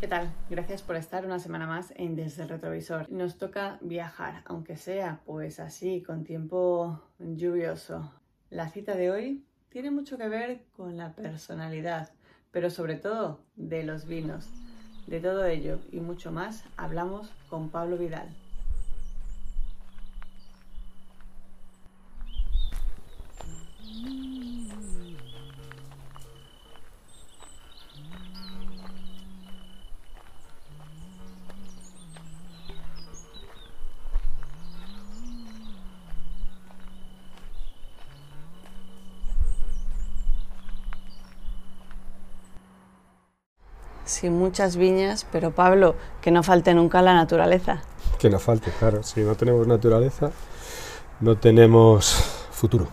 ¿Qué tal? Gracias por estar una semana más en Desde el Retrovisor. Nos toca viajar, aunque sea pues así, con tiempo lluvioso. La cita de hoy tiene mucho que ver con la personalidad, pero sobre todo de los vinos. De todo ello y mucho más hablamos con Pablo Vidal. Sí, muchas viñas, pero Pablo, que no falte nunca la naturaleza. Que no falte, claro. Si no tenemos naturaleza, no tenemos futuro.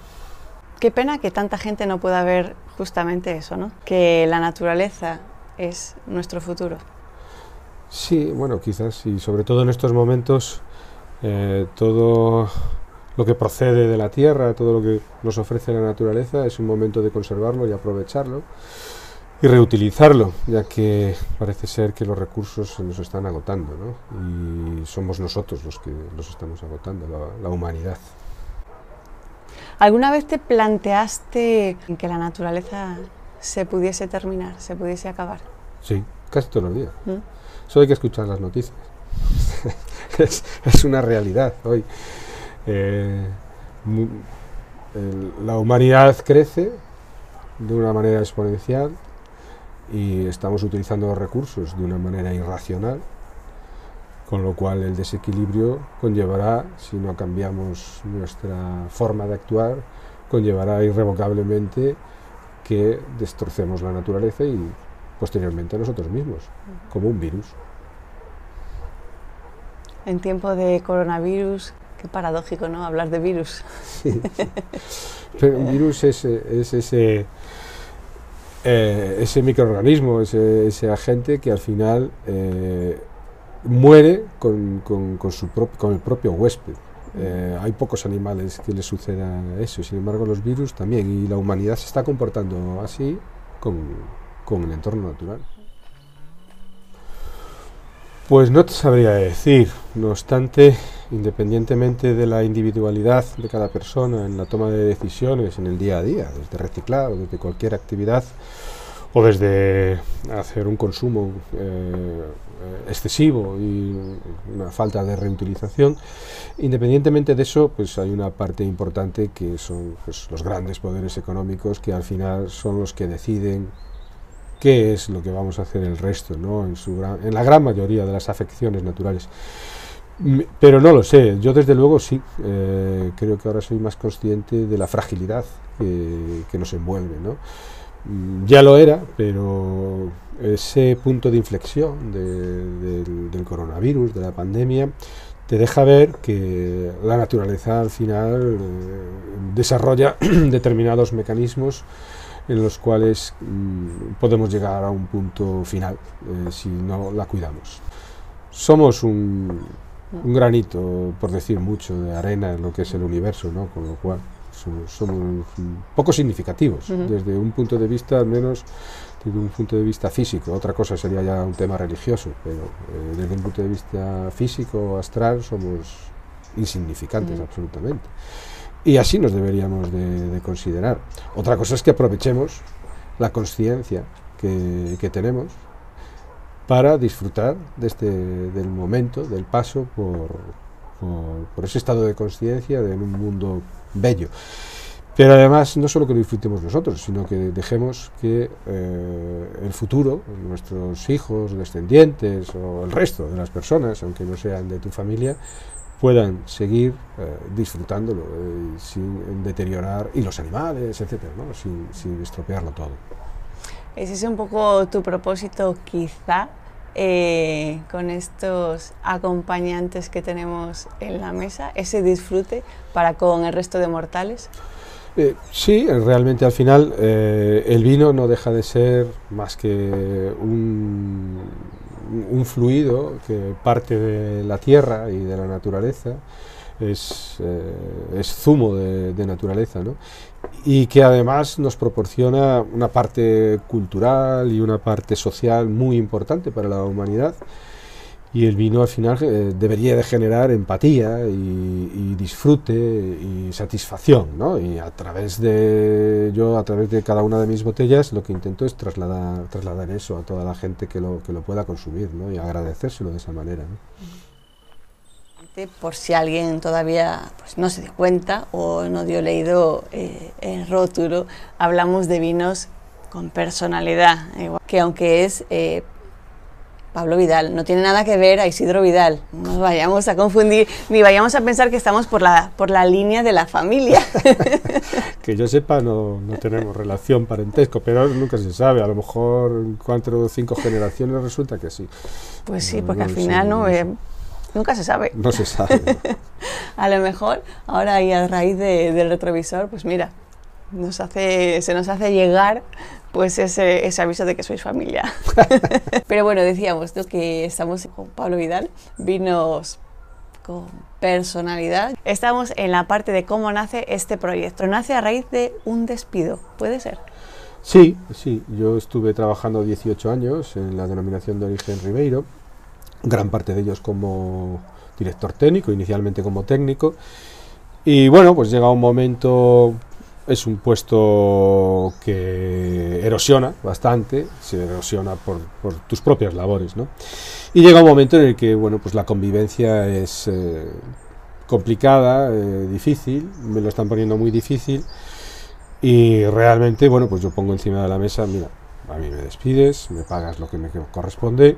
Qué pena que tanta gente no pueda ver justamente eso, ¿no? Que la naturaleza es nuestro futuro. Sí, bueno, quizás, y sobre todo en estos momentos, eh, todo lo que procede de la tierra, todo lo que nos ofrece la naturaleza, es un momento de conservarlo y aprovecharlo y reutilizarlo, ya que parece ser que los recursos se nos están agotando, ¿no? Y somos nosotros los que los estamos agotando, la, humanidad. ¿Alguna vez te planteaste que la naturaleza se pudiese terminar, se pudiese acabar? Sí, casi todos los días. ¿Mm? Solo hay que escuchar las noticias. es, una realidad hoy. Eh, la humanidad crece de una manera exponencial y estamos utilizando los recursos de una manera irracional, con lo cual el desequilibrio conllevará, si no cambiamos nuestra forma de actuar, conllevará irrevocablemente que destrocemos la naturaleza y posteriormente a nosotros mismos, como un virus. En tiempo de coronavirus, qué paradójico, ¿no? Hablar de virus. Pero un virus es, es ese eh, ese microorganismo, ese, agente que al final eh, muere con, su con el propio huésped. Eh, hay pocos animales que les suceda eso, sin embargo los virus también, y la humanidad se está comportando así con, con el entorno natural. Pues no te sabría decir, no obstante, independientemente de la individualidad de cada persona en la toma de decisiones en el día a día, desde reciclar o desde cualquier actividad, o desde hacer un consumo eh, excesivo y una falta de reutilización, independientemente de eso, pues hay una parte importante que son pues, los grandes poderes económicos que al final son los que deciden qué es lo que vamos a hacer el resto, ¿no? en, su en la gran mayoría de las afecciones naturales. Pero no lo sé, yo desde luego sí, eh, creo que ahora soy más consciente de la fragilidad que, nos envuelve. ¿no? Mm, ya lo era, pero ese punto de inflexión del coronavirus, de la pandemia, te deja ver que la naturaleza al final eh, desarrolla determinados mecanismos en los cuales mm, podemos llegar a un punto final eh, si no la cuidamos. Somos un, granito, por decir mucho, de arena en lo que es el universo, ¿no? con lo cual somos, poco significativos, desde un punto de vista, al menos desde un punto de vista físico. Otra cosa sería ya un tema religioso, pero eh, desde un punto de vista físico, astral, somos insignificantes absolutamente. Y así nos deberíamos de, considerar. Otra cosa es que aprovechemos la conciencia que, tenemos para disfrutar de este, del momento, del paso por, por, ese estado de conciencia en un mundo bello. Pero además, no solo que lo disfrutemos nosotros, sino que dejemos que eh, el futuro, nuestros hijos, descendientes o el resto de las personas, aunque no sean de tu familia, puedan seguir eh, disfrutándolo eh, sin deteriorar, y los animales, etcétera, ¿no? sin, sin, estropearlo todo. ¿Ese es un poco tu propósito, quizá, eh, con estos acompañantes que tenemos en la mesa, ese disfrute para con el resto de mortales? sí, realmente al final el vino no deja de ser más que un, un fluido que parte de la tierra y de la naturaleza, es, eh, zumo de, naturaleza, y que además nos proporciona una parte cultural y una parte social muy importante para la humanidad y el vino al final eh, debería de generar empatía y, disfrute y satisfacción, ¿no? Y a través de yo, a través de cada una de mis botellas, lo que intento es trasladar, trasladar eso a toda la gente que lo, que lo pueda consumir, ¿no? Y agradecérselo de esa manera, Por si alguien todavía pues, no se dio cuenta o no dio leído eh, el rótulo, hablamos de vinos con personalidad, que aunque es eh, Pablo Vidal. No tiene nada que ver a Isidro Vidal. No nos vayamos a confundir, ni vayamos a pensar que estamos por la, por la línea de la familia. que yo sepa, no, no, tenemos relación parentesco, pero nunca se sabe. A lo mejor en cuatro o cinco generaciones resulta que sí. Pues sí, porque al final no, eh, nunca se sabe. No se sabe. a lo mejor ahora y a raíz del retrovisor, pues mira, nos hace, se nos hace llegar pues ese, ese aviso de que sois familia. Pero bueno, decíamos que estamos con Pablo Vidal, vinos con personalidad. Estamos en la parte de cómo nace este proyecto. Nace a raíz de un despido, ¿puede ser? Sí, sí. Yo estuve trabajando 18 años en la denominación de origen Ribeiro, gran parte de ellos como director técnico, inicialmente como técnico. Y bueno, pues llega un momento es un puesto que erosiona bastante, se erosiona por, tus propias labores, ¿no? Y llega un momento en el que, bueno, pues la convivencia es eh, complicada, eh, difícil, me lo están poniendo muy difícil y realmente, bueno, pues yo pongo encima de la mesa, mira, a mí me despides, me pagas lo que me corresponde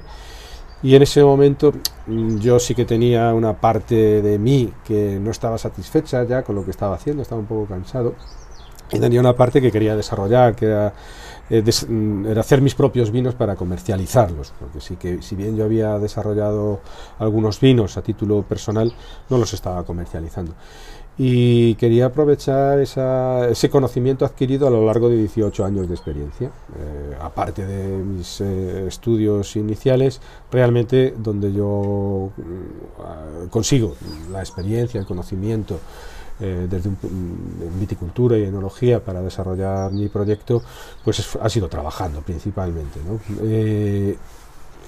y en ese momento mm, yo sí que tenía una parte de mí que no estaba satisfecha ya con lo que estaba haciendo, estaba un poco cansado y tenía una parte que quería desarrollar, que era, eh, mm, hacer mis propios vinos para comercializarlos, porque sí que si bien yo había desarrollado algunos vinos a título personal, no los estaba comercializando. Y quería aprovechar ese conocimiento adquirido a lo largo de 18 años de experiencia, eh, aparte de mis eh, estudios iniciales, realmente donde yo mm, consigo la experiencia, el conocimiento, eh, desde un, viticultura y enología para desarrollar mi proyecto, pues ha sido trabajando principalmente.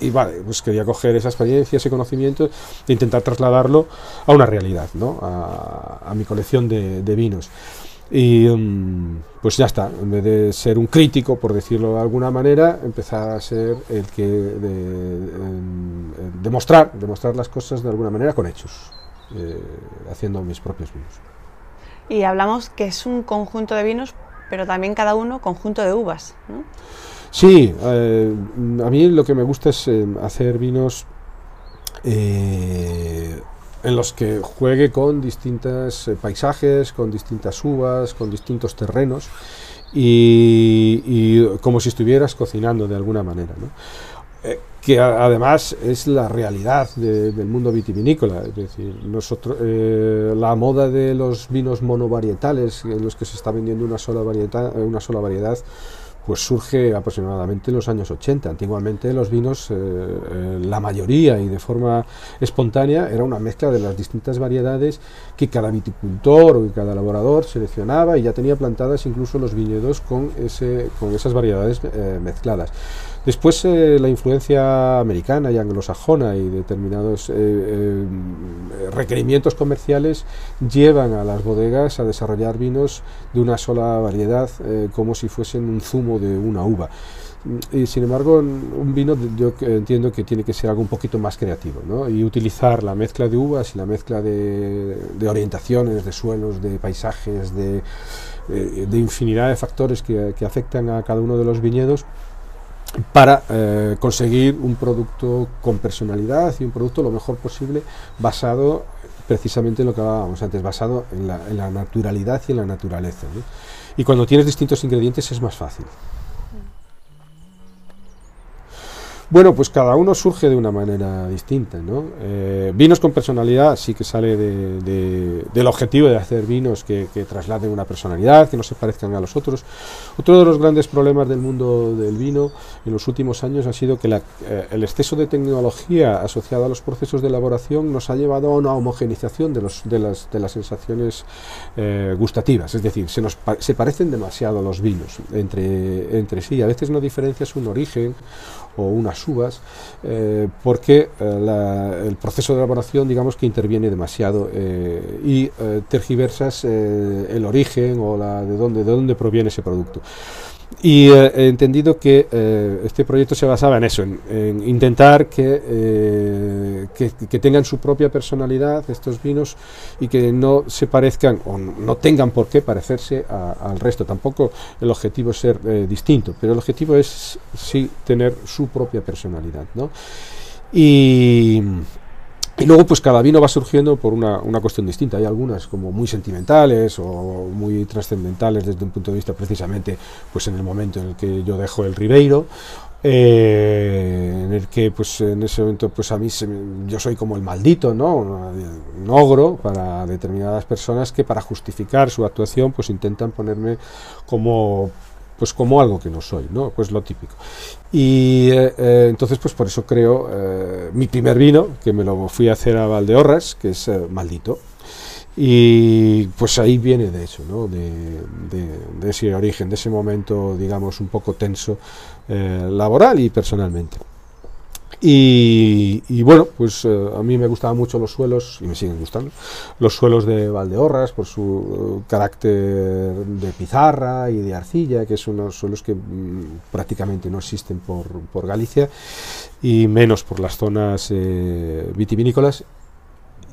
Y vale, pues quería coger esa experiencia, ese conocimiento e intentar trasladarlo a una realidad, ¿no? a, mi colección de, vinos. Y mm, pues ya está, en vez de ser un crítico, por decirlo de alguna manera, empezar a ser el que demostrar, demostrar las cosas de alguna manera con hechos, eh, haciendo mis propios vinos y hablamos que es un conjunto de vinos, pero también cada uno conjunto de uvas. ¿no? Sí, eh, a mí lo que me gusta es eh, hacer vinos eh, en los que juegue con distintos paisajes, con distintas uvas, con distintos terrenos y, como si estuvieras cocinando de alguna manera. ¿no? que además es la realidad del mundo vitivinícola. Es decir, nosotros, eh, la moda de los vinos monovarietales, en los que se está vendiendo una sola, una sola variedad, pues surge aproximadamente en los años 80. Antiguamente los vinos, eh, eh, la mayoría y de forma espontánea, era una mezcla de las distintas variedades que cada viticultor o cada elaborador seleccionaba y ya tenía plantadas incluso los viñedos con, ese, con esas variedades mezcladas. Después eh, la influencia americana y anglosajona y determinados eh, eh, requerimientos comerciales llevan a las bodegas a desarrollar vinos de una sola variedad como si fuesen un zumo de una uva. Y sin embargo, un vino yo entiendo que tiene que ser algo un poquito más creativo ¿no? y utilizar la mezcla de uvas y la mezcla de, orientaciones, de suelos, de paisajes, de, infinidad de factores que afectan a cada uno de los viñedos para eh, conseguir un producto con personalidad y un producto lo mejor posible basado precisamente en lo que hablábamos antes, basado en la, naturalidad y en la naturaleza. Y cuando tienes distintos ingredientes es más fácil. Bueno, pues cada uno surge de una manera distinta. ¿no? Eh, vinos con personalidad sí que sale del objetivo de hacer vinos que, trasladen una personalidad, que no se parezcan a los otros. Otro de los grandes problemas del mundo del vino en los últimos años ha sido que eh, el exceso de tecnología asociado a los procesos de elaboración nos ha llevado a una homogenización de, los, de, las, de sensaciones eh, gustativas. Es decir, se, nos se parecen demasiado los vinos entre, entre sí. A veces no diferencias un origen o unas uvas, eh, porque eh, el proceso de elaboración, digamos que interviene demasiado eh, y tergiversas el origen o la, de, dónde, de dónde proviene ese producto. Y eh, he entendido que eh, este proyecto se basaba en eso, en, intentar eh, que, que, tengan su propia personalidad estos vinos y que no se parezcan o no tengan por qué parecerse al resto. Tampoco el objetivo es ser distinto, pero el objetivo es sí tener su propia personalidad. ¿no? Y y luego, pues cada vino va surgiendo por una, una, cuestión distinta. Hay algunas como muy sentimentales o muy trascendentales desde un punto de vista precisamente, pues en el momento en el que yo dejo el Ribeiro, eh, en el que, pues en ese momento, pues a mí yo soy como el maldito, ¿no? Un ogro para determinadas personas que para justificar su actuación, pues intentan ponerme como pues como algo que no soy, ¿no? Pues lo típico. Y eh, eh, entonces, pues por eso creo eh, mi primer vino, que me lo fui a hacer a Valdeorras, que es Maldito. Y pues ahí viene de eso, ¿no? de, de, ese origen, de ese momento, digamos, un poco tenso laboral y personalmente. Y, bueno, pues eh, a mí me gustaban mucho los suelos, y me siguen gustando, los suelos de Valdeorras por su eh, carácter de pizarra y de arcilla, que son unos suelos que mm, prácticamente no existen por, por, Galicia, y menos por las zonas eh, vitivinícolas.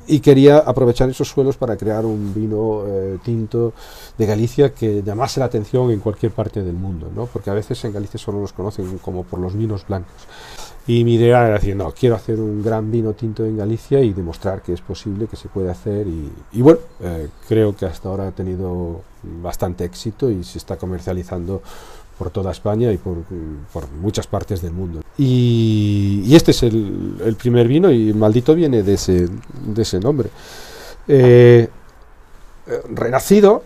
Y quería aprovechar esos suelos para crear un vino tinto de Galicia que llamase la atención en cualquier parte del mundo, ¿no? porque a veces en Galicia solo los conocen como por los vinos blancos. Y mi idea era decir, no, quiero hacer un gran vino tinto en Galicia y demostrar que es posible, que se puede hacer. Y, bueno, eh, creo que hasta ahora ha tenido bastante éxito y se está comercializando por toda España y por, muchas partes del mundo. Y, este es el, primer vino y maldito viene de ese, de ese nombre. Eh, eh, renacido,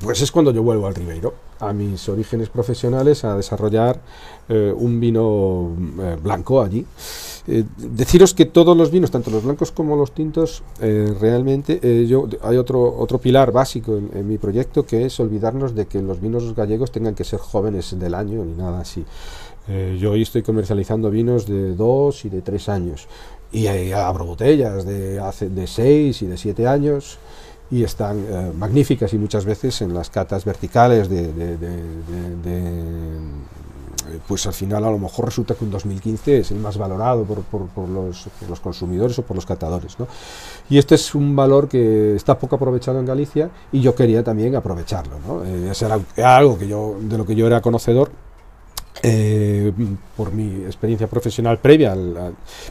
pues es cuando yo vuelvo al Ribeiro a mis orígenes profesionales a desarrollar eh, un vino eh, blanco allí. Eh, deciros que todos los vinos, tanto los blancos como los tintos, realmente yo, hay otro, otro pilar básico en, mi proyecto que es olvidarnos de que los vinos gallegos tengan que ser jóvenes del año ni nada así. yo hoy estoy comercializando vinos de dos y de tres años y abro botellas de, hace, de seis y de siete años y están eh, magníficas y muchas veces en las catas verticales de, pues al final a lo mejor resulta que un 2015 es el más valorado por, por, los, los, consumidores o por los catadores. ¿no? Y este es un valor que está poco aprovechado en Galicia y yo quería también aprovecharlo. ¿no? Eh, era algo que yo, de lo que yo era conocedor eh, por mi experiencia profesional previa,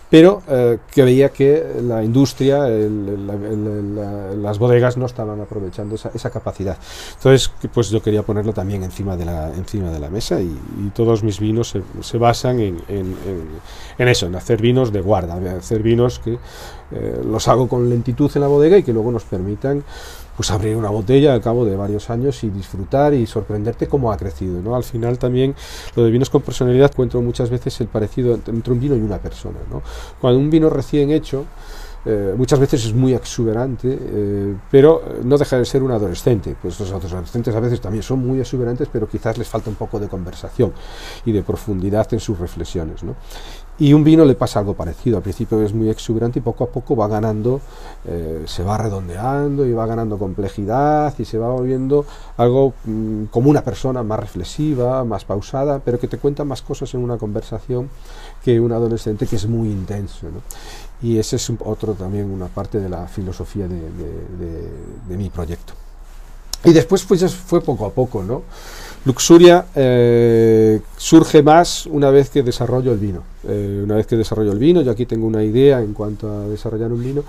pero eh, que veía que la industria, las bodegas no estaban aprovechando esa, capacidad. Entonces, pues yo quería ponerlo también encima de la, encima de la mesa y, todos mis vinos se, basan en, en, eso, en hacer vinos de guarda, hacer vinos que eh, los hago con lentitud en la bodega y que luego nos permitan pues abrir una botella al cabo de varios años y disfrutar y sorprenderte cómo ha crecido. ¿no? Al final también lo de vinos con personalidad encuentro muchas veces el parecido entre un vino y una persona. ¿no? Cuando un vino recién hecho, eh, muchas veces es muy exuberante, eh, pero no deja de ser un adolescente. Pues los adolescentes a veces también son muy exuberantes, pero quizás les falta un poco de conversación y de profundidad en sus reflexiones. ¿no? Y un vino le pasa algo parecido. Al principio es muy exuberante y poco a poco va ganando, eh, se va redondeando y va ganando complejidad y se va volviendo algo mm, como una persona más reflexiva, más pausada, pero que te cuenta más cosas en una conversación que un adolescente que es muy intenso. Y ese es otro también una parte de la filosofía de, de mi proyecto. Y después pues fue poco a poco, ¿no? Luxuria eh, surge más una vez que desarrollo el vino. Eh, una vez que desarrollo el vino, yo aquí tengo una idea en cuanto a desarrollar un vino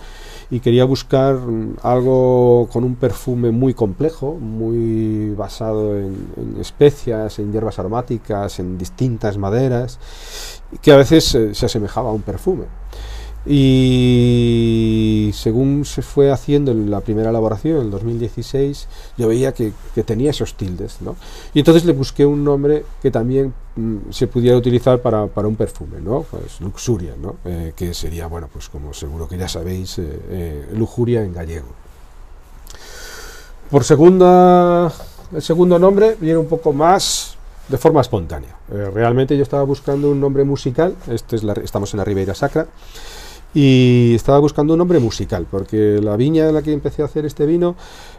y quería buscar mm, algo con un perfume muy complejo, muy basado en, especias, en hierbas aromáticas, en distintas maderas, que a veces eh, se asemejaba a un perfume. Y según se fue haciendo la primera elaboración, en el 2016, yo veía que, tenía esos tildes. ¿no? Y entonces le busqué un nombre que también mm, se pudiera utilizar para, un perfume, ¿no? pues luxuria, ¿no? Eh, que sería, bueno, pues como seguro que ya sabéis, eh, eh, lujuria en gallego. Por segunda, el segundo nombre viene un poco más de forma espontánea. realmente yo estaba buscando un nombre musical, este es la, estamos en la Ribeira Sacra, y estaba buscando un nombre musical, porque la viña en la que empecé a hacer este vino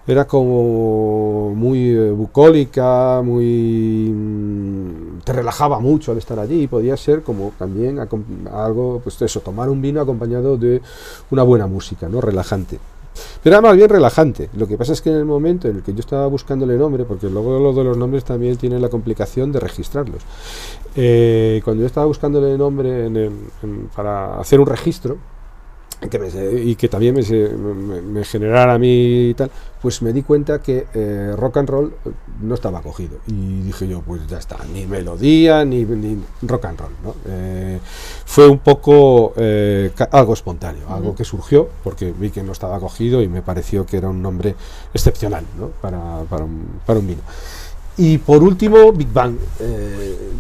era como muy bucólica, muy mm, te relajaba mucho al estar allí y podía ser como también algo, pues eso, tomar un vino acompañado de una buena música, ¿no? Relajante. Pero era más bien relajante. Lo que pasa es que en el momento en el que yo estaba buscándole nombre, porque luego lo de los nombres también tiene la complicación de registrarlos. Eh, cuando yo estaba buscándole nombre para hacer un registro, y que también me, generara a mí y tal, pues me di cuenta que eh, rock and roll no estaba cogido. Y dije yo, pues ya está, ni melodía, ni, rock and roll. ¿no? Eh, fue un poco eh, algo espontáneo, algo que surgió porque vi que no estaba cogido y me pareció que era un nombre excepcional ¿no? para, para, un, para un vino. Y por último, Big Bang.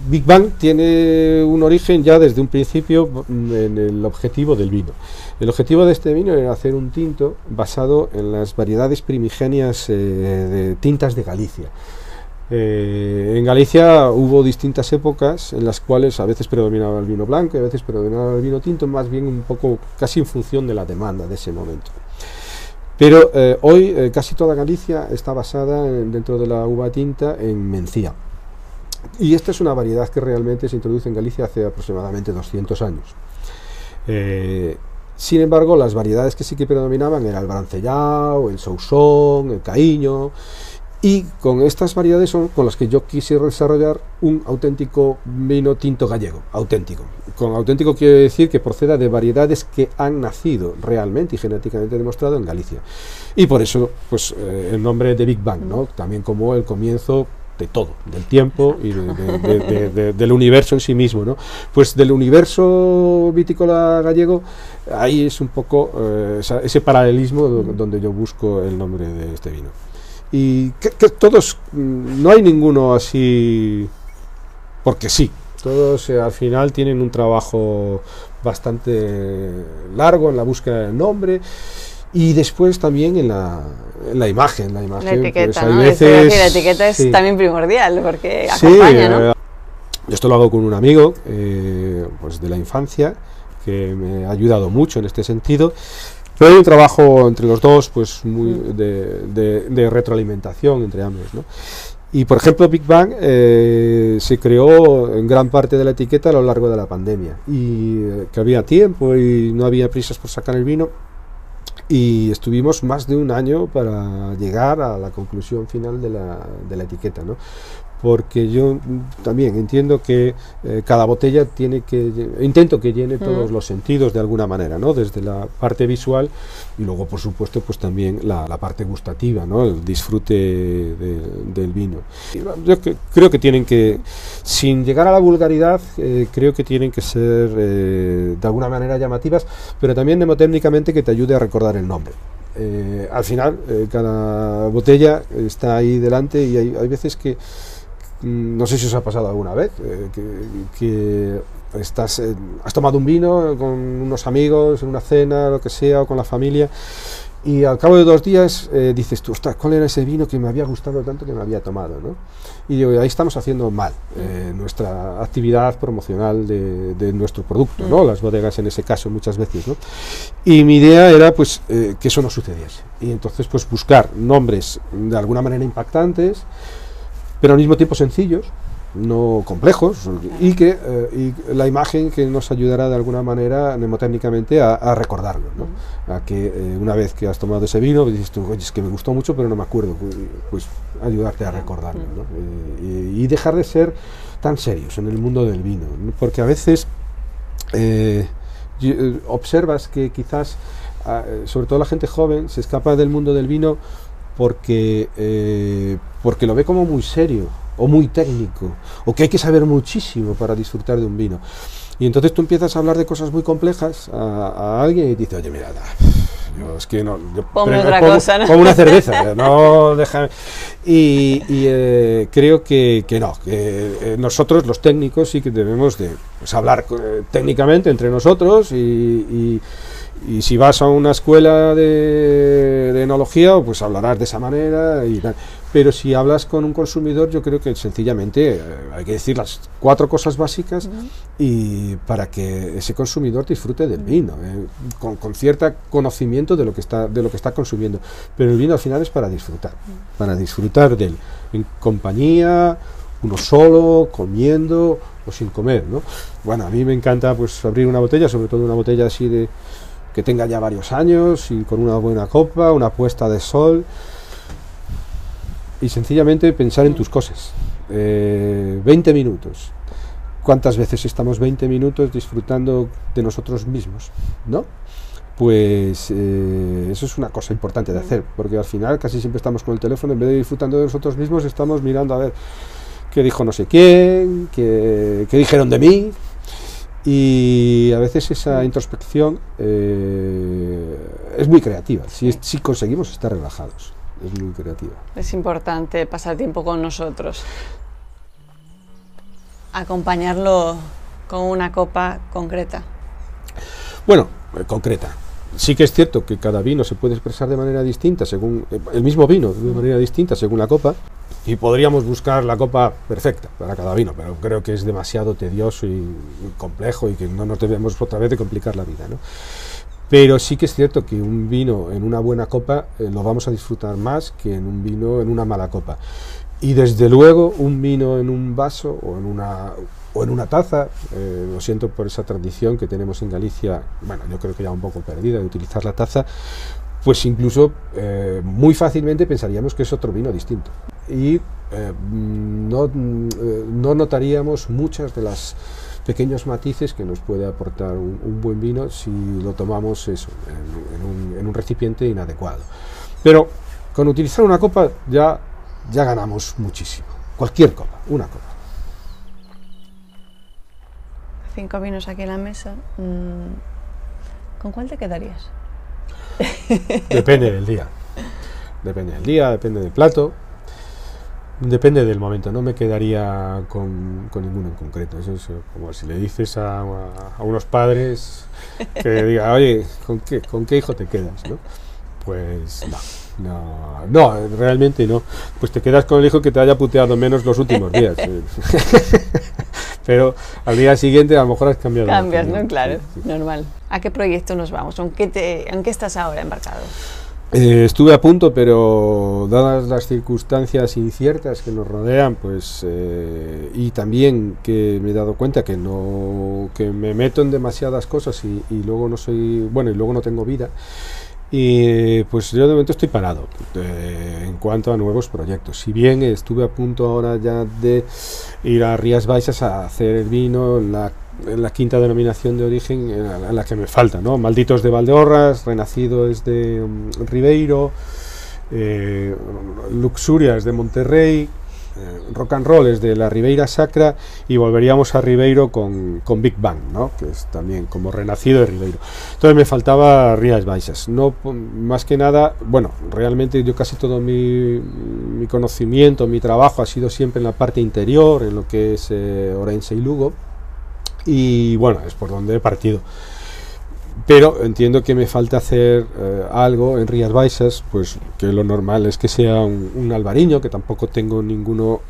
Big Bang tiene un origen ya desde un principio en el objetivo del vino. El objetivo de este vino era hacer un tinto basado en las variedades primigenias eh, de tintas de Galicia. Eh, en Galicia hubo distintas épocas en las cuales a veces predominaba el vino blanco y a veces predominaba el vino tinto, más bien un poco casi en función de la demanda de ese momento. Pero eh, hoy casi toda Galicia está basada dentro de la uva tinta en mencía. Y esta es una variedad que realmente se introduce en Galicia hace aproximadamente 200 años. Sin embargo, las variedades que sí que predominaban eran el brancellao, el sousón, el caíño, y con estas variedades son con las que yo quise desarrollar un auténtico vino tinto gallego, auténtico. Con auténtico quiere decir que proceda de variedades que han nacido realmente y genéticamente demostrado en Galicia. Y por eso, pues eh, el nombre de Big Bang, ¿no? También como el comienzo de todo, del tiempo y del universo en sí mismo. ¿no? Pues del universo vitícola gallego, ahí es un poco eh, ese paralelismo donde yo busco el nombre de este vino. Y que, todos, mm, no hay ninguno así, porque sí, todos eh, al final tienen un trabajo bastante largo en la búsqueda del nombre y después también en la, en la imagen, la imagen. La etiqueta, pues, ¿no? veces, la etiqueta es también primordial porque acompaña, ¿no? Eh, yo esto lo hago con un amigo eh, pues de la infancia que me ha ayudado mucho en este sentido. Pero hay un trabajo entre los dos pues muy mm. de, de, retroalimentación entre ambos. ¿no? Y por ejemplo, Big Bang eh, se creó en gran parte de la etiqueta a lo largo de la pandemia y que había tiempo y no había prisas por sacar el vino y estuvimos más de un año para llegar a la conclusión final de la, de la etiqueta. ¿no? Porque yo también entiendo que eh, cada botella tiene que intento que llene todos los sentidos de alguna manera no desde la parte visual y luego por supuesto pues también la, parte gustativa no el disfrute del vino. Yo creo que tienen que sin llegar a la vulgaridad eh, creo que tienen que ser eh, de alguna manera llamativas pero también mnemotécnicamente que te ayude a recordar el nombre. Al final cada botella está ahí delante y hay veces que no sé si os ha pasado alguna vez, eh, que, estás, eh, has tomado un vino con unos amigos, en una cena, lo que sea, o con la familia, y al cabo de dos días eh, dices tú, ostras, ¿cuál era ese vino que me había gustado tanto que me había tomado? ¿no? Y digo, ahí estamos haciendo mal nuestra actividad promocional de, nuestro producto, ¿no? Mm. las bodegas en ese caso muchas veces. ¿no? Y mi idea era pues que eso no sucediese. Y entonces pues buscar nombres de alguna manera impactantes, pero al mismo tiempo sencillos, no complejos, y que eh, la imagen que nos ayudará de alguna manera mnemotécnicamente a, recordarlo, ¿no? a que eh, una vez que has tomado ese vino, dices tú, oye, es que me gustó mucho, pero no me acuerdo, pues, pues ayudarte a recordarlo ¿no? Eh, y dejar de ser tan serios en el mundo del vino, porque a veces observas que quizás sobre todo la gente joven, se escapa del mundo del vino porque, eh, porque lo ve como muy serio o muy técnico o que hay que saber muchísimo para disfrutar de un vino. Y entonces tú empiezas a hablar de cosas muy complejas a, alguien y dice, oye, mira, yo es que no. Yo otra cosa, ¿no? una cerveza, no déjame. Y, eh, creo que, que, no, que eh, nosotros, los técnicos, sí que debemos de pues, hablar técnicamente entre nosotros y y si vas a una escuela de, de, enología, pues hablarás de esa manera y Pero si hablas con un consumidor, yo creo que sencillamente eh, hay que decir las cuatro cosas básicas y para que ese consumidor disfrute del vino, eh, con, con cierto conocimiento de lo que está de lo que está consumiendo. Pero el vino al final es para disfrutar, para disfrutar de él en compañía, uno solo, comiendo o sin comer, ¿no? Bueno, a mí me encanta pues abrir una botella, sobre todo una botella así de que tenga ya varios años y con una buena copa, una puesta de sol y sencillamente pensar en tus cosas. 20 eh, minutos. ¿Cuántas veces estamos 20 minutos disfrutando de nosotros mismos? ¿No? Pues eh, eso es una cosa importante de hacer, porque al final casi siempre estamos con el teléfono, en vez de disfrutando de nosotros mismos, estamos mirando a ver qué dijo no sé quién, qué dijeron de mí, y a veces esa introspección eh, es muy creativa, si, si conseguimos estar relajados, es muy creativa. Es importante pasar tiempo con nosotros. Acompañarlo con una copa concreta. Bueno, eh, concreta. Sí que es cierto que cada vino se puede expresar de manera distinta, según eh, el mismo vino de manera distinta según la copa, y podríamos buscar la copa perfecta para cada vino, pero creo que es demasiado tedioso y complejo y que no nos debemos otra vez de complicar la vida. ¿no? Pero sí que es cierto que un vino en una buena copa eh, lo vamos a disfrutar más que en un vino en una mala copa. Y desde luego un vino en un vaso o en una, o en una taza, eh, lo siento por esa tradición que tenemos en Galicia, bueno, yo creo que ya un poco perdida de utilizar la taza, pues incluso eh, muy fácilmente pensaríamos que es otro vino distinto y eh, no, eh, no, notaríamos muchas de las pequeños matices que nos puede aportar un, buen vino si lo tomamos eso, en, un, recipiente inadecuado. Pero con utilizar una copa ya, ya ganamos muchísimo. Cualquier copa, una copa. Cinco vinos aquí en la mesa. Mm, ¿Con cuál te quedarías? Depende del día. Depende del día, depende del plato. Depende del momento, no me quedaría con, ninguno en concreto. Eso es como si le dices a, a, unos padres que diga, oye, ¿con qué, ¿con qué hijo te quedas? ¿no? Pues no, no, no, realmente no. Pues te quedas con el hijo que te haya puteado menos los últimos días. Pero al día siguiente a lo mejor has cambiado. Cambias, ¿no? Claro, normal. ¿A qué proyecto nos vamos? ¿En qué, te, ¿En qué estás ahora embarcado? Eh, estuve a punto, pero dadas las circunstancias inciertas que nos rodean, pues eh, y también que me he dado cuenta que no que me meto en demasiadas cosas y, y luego no soy bueno y luego no tengo vida y pues yo de momento estoy parado eh, en cuanto a nuevos proyectos. Si bien estuve a punto ahora ya de ir a Rías Baixas a hacer el vino, la, la quinta denominación de origen en la, que me falta, ¿no? Malditos de Valdeorras, Renacido es de um, Ribeiro, eh, Luxuria es de Monterrey, eh, rock and roll es de la Ribeira Sacra y volveríamos a Ribeiro con, con, Big Bang, ¿no? que es también como renacido de Ribeiro. Entonces me faltaba Rías Baixas. No, más que nada, bueno, realmente yo casi todo mi, mi, conocimiento, mi trabajo ha sido siempre en la parte interior, en lo que es eh, Orense y Lugo. Y bueno, es por donde he partido pero entiendo que me falta hacer eh, algo en Rías Baixas, pues que lo normal es que sea un, albariño, que tampoco tengo ninguno,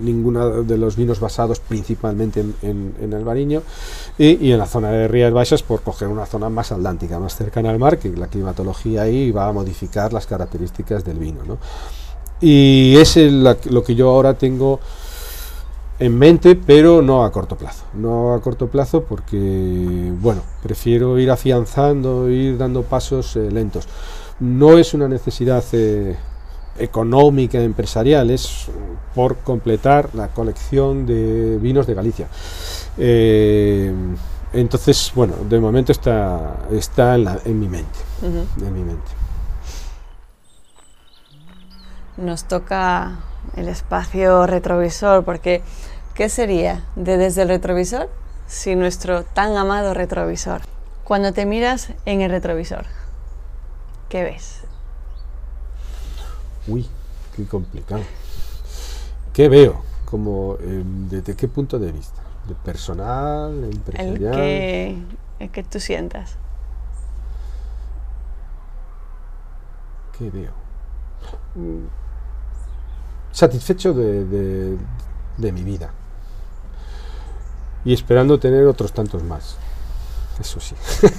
ninguno de los vinos basados principalmente en, en, albariño, y, y, en la zona de Rías Baixas por coger una zona más atlántica, más cercana al mar, que la climatología ahí va a modificar las características del vino. ¿no? Y es lo que yo ahora tengo en mente, pero no a corto plazo. No a corto plazo porque, bueno, prefiero ir afianzando, ir dando pasos eh, lentos. No es una necesidad eh, económica, empresarial, es por completar la colección de vinos de Galicia. Eh, entonces, bueno, de momento está, está en, la- en mi mente. En mi mente. Nos toca el espacio retrovisor, porque ¿qué sería de desde el retrovisor sin nuestro tan amado retrovisor? Cuando te miras en el retrovisor, ¿qué ves? Uy, qué complicado. ¿Qué veo? Como, eh, ¿Desde qué punto de vista? ¿De personal, El empresarial? que, el que tú sientas. ¿Qué veo? Mm, Satisfecho de, de- de mi vida. Y esperando tener otros tantos más. Eso sí.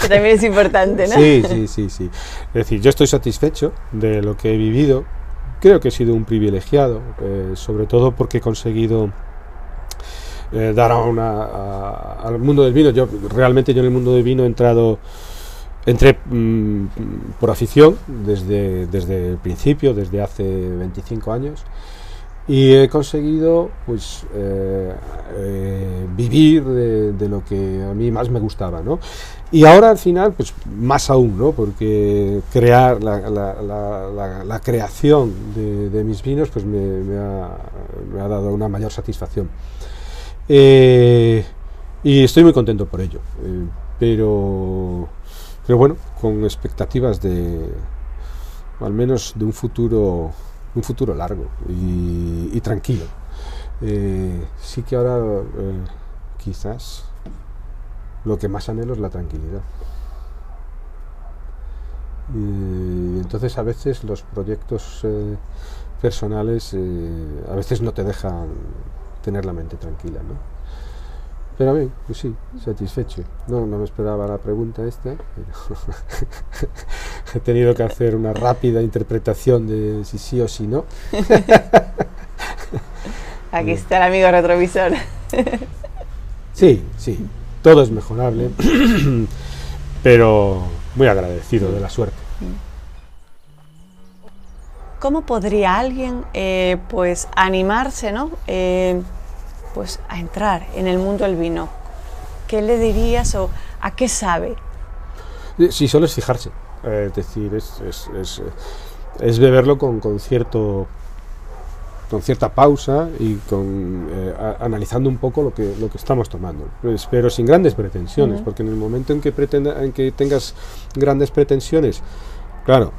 Que también es importante, ¿no? Sí, sí, sí, sí. Es decir, yo estoy satisfecho de lo que he vivido. Creo que he sido un privilegiado, eh, sobre todo porque he conseguido eh, dar a una, a- al mundo del vino. Yo realmente yo en el mundo del vino he entrado, entré mm, por afición desde, desde el principio, desde hace 25 años. Y he conseguido pues eh, eh, vivir de, lo que a mí más me gustaba, ¿no? Y ahora al final, pues más aún, ¿no? Porque crear la, la- creación de, mis vinos, pues me, ha, me ha dado una mayor satisfacción. Eh, y estoy muy contento por ello. pero, pero bueno, con expectativas de, al menos de un futuro, un futuro largo y, tranquilo. Eh, sí que ahora eh, quizás lo que más anhelo es la tranquilidad. Y entonces a veces los proyectos eh, personales a veces no te dejan tener la mente tranquila, ¿no? Pero mí, pues sí, satisfecho. No, no me esperaba la pregunta esta, pero he tenido que hacer una rápida interpretación de si sí o si no. Aquí está el amigo retrovisor. Sí, sí, todo es mejorable, pero muy agradecido de la suerte. ¿Cómo podría alguien eh, pues animarse, ¿no? Eh, pues a entrar en el mundo del vino. ¿Qué le dirías o a qué sabe? Sí, solo es fijarse, eh, es decir, es, es, es, eh, es beberlo con, con cierto con cierta pausa y con eh, a- analizando un poco lo que lo que estamos tomando Pues, pero sin grandes pretensiones porque en el momento en que pretenda, en que tengas grandes pretensiones claro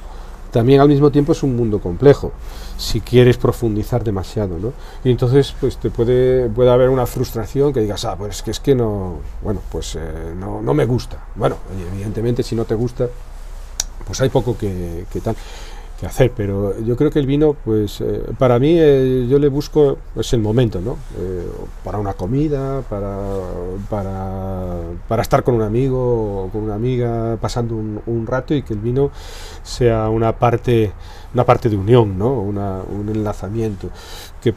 también al mismo tiempo es un mundo complejo si quieres profundizar demasiado ¿no? y entonces pues te puede puede haber una frustración que digas ah pues es que es que no bueno pues eh, no, no me gusta bueno evidentemente si no te gusta pues hay poco que, que tal hacer pero yo creo que el vino pues eh, para mí eh, yo le busco es el momento no Eh, para una comida para para para estar con un amigo o con una amiga pasando un, un rato y que el vino sea una parte una parte de unión no una, un enlazamiento. Que,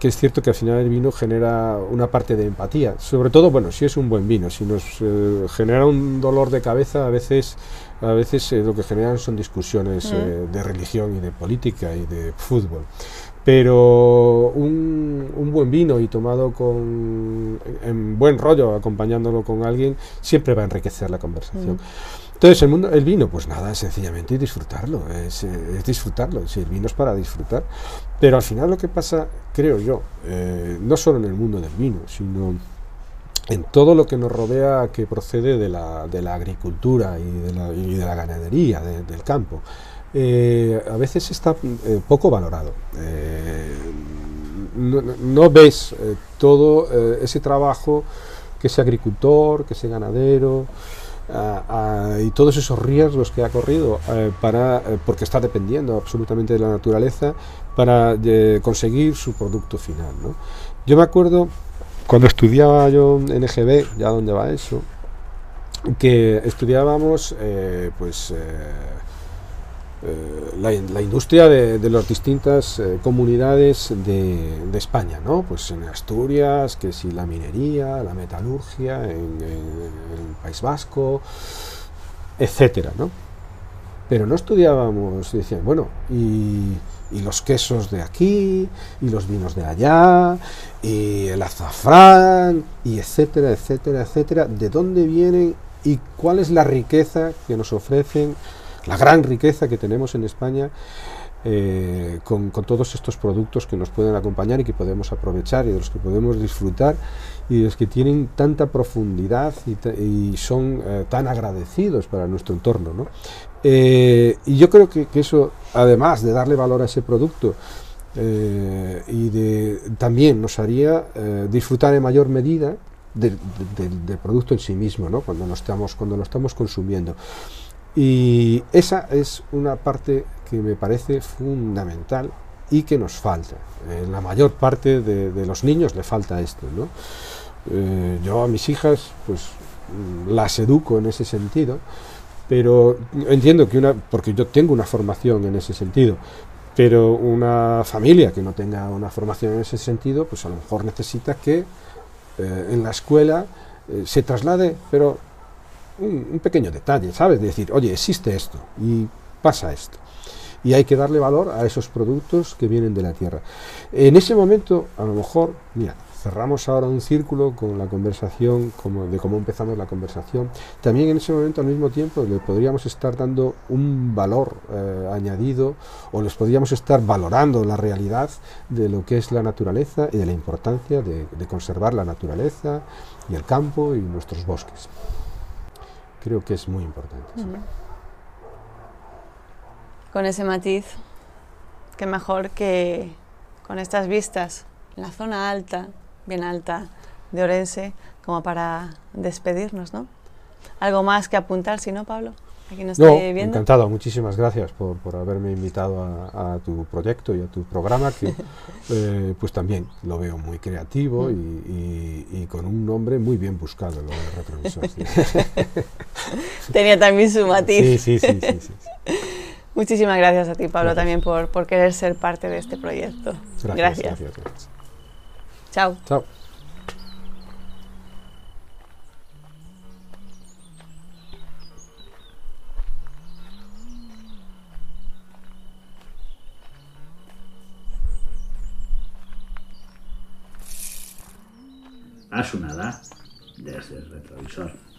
que es cierto que al final el vino genera una parte de empatía. Sobre todo bueno si es un buen vino si nos eh, genera un dolor de cabeza a veces a veces eh, lo que generan son discusiones Mm. eh, de religión y de política y de fútbol. Pero un, un buen vino y tomado con en buen rollo, acompañándolo con alguien, siempre va a enriquecer la conversación. Entonces, el, mundo, el vino, pues nada, sencillamente disfrutarlo, es, eh, es disfrutarlo, si el vino es para disfrutar. Pero al final lo que pasa, creo yo, eh, no solo en el mundo del vino, sino en todo lo que nos rodea que procede de la, de la agricultura y de la, y de la ganadería, de- del campo, eh, a veces está eh, poco valorado. Eh, no, ves todo ese trabajo que ese agricultor, que ese ganadero, y todos esos riesgos que ha corrido para porque está dependiendo absolutamente de la naturaleza para conseguir su producto final. Yo me acuerdo cuando estudiaba yo en EGB, ya dónde va eso, que estudiábamos eh, pues eh, eh, la, in- la industria de, las distintas eh, comunidades de, de España, ¿no? Pues en Asturias, que si la minería, la metalurgia, en, en el País Vasco, etcétera, ¿no? Pero no estudiábamos, decían, bueno, y, los quesos de aquí, y los vinos de allá, y el azafrán, y etcétera, etcétera, etcétera, de dónde vienen y cuál es la riqueza que nos ofrecen, la gran riqueza que tenemos en España. Eh, con, todos estos productos que nos pueden acompañar y que podemos aprovechar y de los que podemos disfrutar y de los que tienen tanta profundidad y, son eh, tan agradecidos para nuestro entorno. ¿no? Eh, y yo creo que, eso, además de darle valor a ese producto, eh, y de, también nos haría eh, disfrutar en mayor medida del, producto en sí mismo, ¿no? cuando, lo estamos, cuando lo estamos consumiendo. Y esa es una parte que me parece fundamental y que nos falta. En la mayor parte de, los niños le falta esto. ¿no? yo a mis hijas pues las educo en ese sentido pero entiendo que una, porque yo tengo una formación en ese sentido, pero una familia que no tenga una formación en ese sentido, pues a lo mejor necesita que eh, en la escuela eh, se traslade, pero un, pequeño detalle, ¿sabes? De decir, oye, existe esto y pasa esto. Y hay que darle valor a esos productos que vienen de la tierra. En ese momento, a lo mejor, mira, cerramos ahora un círculo con la conversación, como, de cómo empezamos la conversación. También en ese momento, al mismo tiempo, le podríamos estar dando un valor eh, añadido o les podríamos estar valorando la realidad de lo que es la naturaleza y de la importancia de, conservar la naturaleza y el campo y nuestros bosques. Creo que es muy importante. Con ese matiz, qué mejor que con estas vistas en la zona alta bien alta de Orense, como para despedirnos, ¿no? Algo más que apuntar, si no, Pablo. Aquí nos no, viendo. encantado. Muchísimas gracias por, por haberme invitado a, tu proyecto y a tu programa, que eh, pues también lo veo muy creativo y, y, con un nombre muy bien buscado, lo de retrovisor. Tenía también su matiz. Sí, sí, sí. sí, sí, Muchísimas gracias a ti, Pablo, también por, por, querer ser parte de este proyecto. gracias. gracias, gracias. Chao. Chao. A su nada desde el retrovisor.